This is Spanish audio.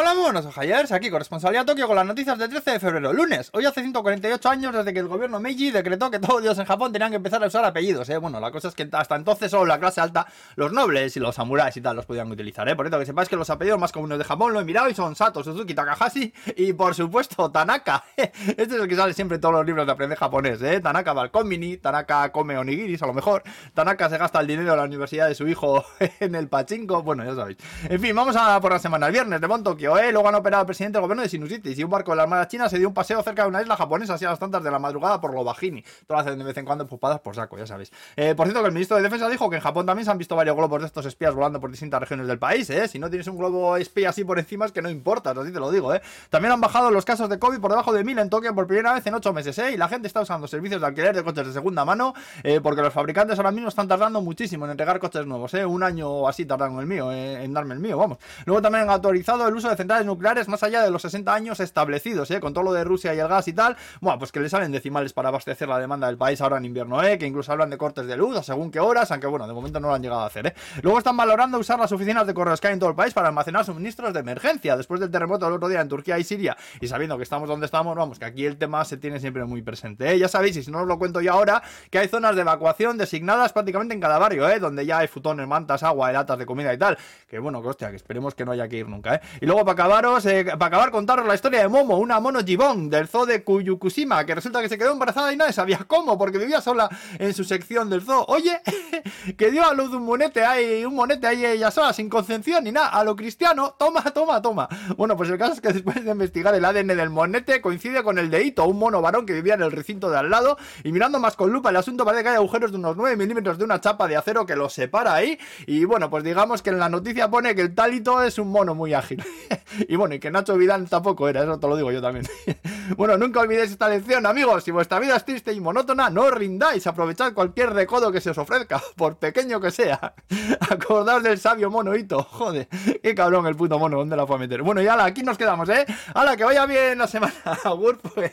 Hola, buenos ojayers, aquí corresponsalía Tokio con las noticias del 13 de febrero, lunes. Hoy hace 148 años desde que el gobierno Meiji decretó que todos los en Japón tenían que empezar a usar apellidos, ¿eh? Bueno, la cosa es que hasta entonces solo la clase alta, los nobles y los samuráis y tal los podían utilizar, ¿eh? Por eso que sepáis que los apellidos más comunes de Japón lo he mirado y son Sato, Suzuki, Takahashi y por supuesto Tanaka. Este es el que sale siempre en todos los libros de aprender japonés, ¿eh? Tanaka va al konbini, Tanaka come onigiris a lo mejor, Tanaka se gasta el dinero de la universidad de su hijo en el pachinko, bueno, ya sabéis. En fin, vamos a por la semana, el viernes de ¿eh? Luego han operado al presidente del gobierno de Sinusitis y un barco de la Armada China se dio un paseo cerca de una isla japonesa así a las tantas de la madrugada por lo bajini. Todo lo hacen de vez en cuando pupadas por saco, ya sabéis. Eh, por cierto, que el ministro de Defensa dijo que en Japón también se han visto varios globos de estos espías volando por distintas regiones del país, ¿eh? Si no tienes un globo espía así por encima es que no importa, así te lo digo, ¿eh? También han bajado los casos de COVID por debajo de 1000 en Tokio por primera vez en 8 meses, ¿eh? Y la gente está usando servicios de alquiler de coches de segunda mano eh, porque los fabricantes ahora mismo están tardando muchísimo en entregar coches nuevos, ¿eh? Un año o así tardan el mío, eh, en darme el mío, vamos. Luego también han autorizado el uso de centrales nucleares más allá de los 60 años establecidos, ¿eh? Con todo lo de Rusia y el gas y tal, bueno, pues que le salen decimales para abastecer la demanda del país ahora en invierno, ¿eh? Que incluso hablan de cortes de luz a según qué horas, aunque bueno, de momento no lo han llegado a hacer, ¿eh? Luego están valorando usar las oficinas de correos que hay en todo el país para almacenar suministros de emergencia después del terremoto del otro día en Turquía y Siria y sabiendo que estamos donde estamos, vamos, que aquí el tema se tiene siempre muy presente, ¿eh? Ya sabéis, y si no os lo cuento yo ahora, que hay zonas de evacuación designadas prácticamente en cada barrio, ¿eh? Donde ya hay futones, mantas, agua, latas de comida y tal. Que bueno, que hostia, que esperemos que no haya que ir nunca, ¿eh? Y luego para acabaros, eh, para acabar contaros la historia de Momo, una mono gibón del zoo de Kuyukushima, que resulta que se quedó embarazada y nadie sabía cómo, porque vivía sola en su sección del zoo. Oye, que dio a luz un monete ahí, un monete ahí ella sola, sin concepción ni nada, a lo cristiano, toma, toma, toma. Bueno, pues el caso es que después de investigar el ADN del monete, coincide con el de Ito, un mono varón que vivía en el recinto de al lado, y mirando más con lupa el asunto parece que hay agujeros de unos 9 milímetros de una chapa de acero que los separa ahí, y bueno, pues digamos que en la noticia pone que el talito es un mono muy ágil. y bueno, y que Nacho Vidal tampoco era, eso te lo digo yo también. bueno, nunca olvidéis esta lección, amigos, si vuestra vida es triste y monótona, no rindáis, aprovechad cualquier recodo que se os ofrezca, por pequeño que sea. Acordaos del sabio mono Ito, joder, qué cabrón el puto mono, ¿dónde la fue a meter? Bueno, y ala, aquí nos quedamos, ¿eh? Ala, que vaya bien la semana, Agur, pues.